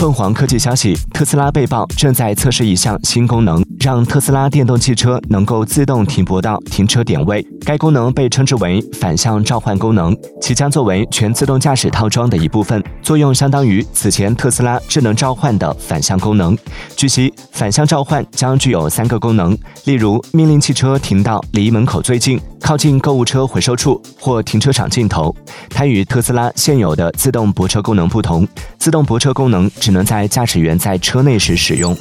凤凰科技消息，特斯拉被曝正在测试一项新功能，让特斯拉电动汽车能够自动停泊到停车点位。该功能被称之为反向召唤功能，其将作为全自动驾驶套装的一部分，作用相当于此前特斯拉智能召唤的反向功能。据悉，反向召唤将具有三个功能，例如命令汽车停到离门口最近、靠近购物车回收处或停车场尽头。它与特斯拉现有的自动泊车功能不同，自动泊车功能只能在驾驶员在车内时使用。